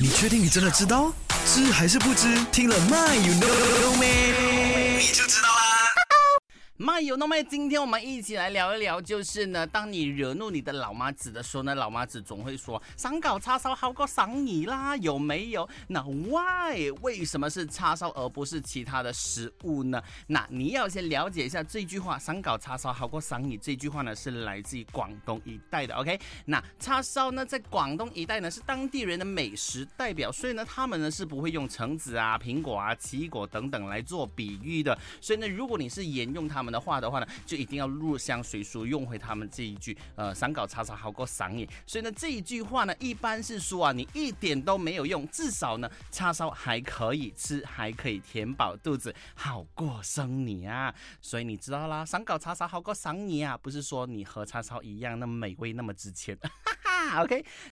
你确定你真的知道？知还是不知？听了 My you know Me，？你就知道啦。有那么，今天我们一起来聊一聊，就是呢，当你惹怒你的老妈子的时候呢，老妈子总会说，赏搞叉烧好过赏你啦，有没有？那 why 为什么是叉烧而不是其他的食物呢？那你要先了解一下这句话，赏搞叉烧好过赏你这句话呢，是来自于广东一带的。OK，那叉烧呢，在广东一带呢，是当地人的美食代表，所以呢，他们呢是不会用橙子啊、苹果啊、奇异果等等来做比喻的。所以呢，如果你是沿用他们。的话的话呢，就一定要入乡随俗，用回他们这一句，呃，赏搞叉烧好过赏你。所以呢，这一句话呢，一般是说啊，你一点都没有用，至少呢，叉烧还可以吃，还可以填饱肚子，好过生你啊。所以你知道啦，赏搞叉烧好过赏你啊，不是说你和叉烧一样那么美味，那么值钱。哈哈 OK，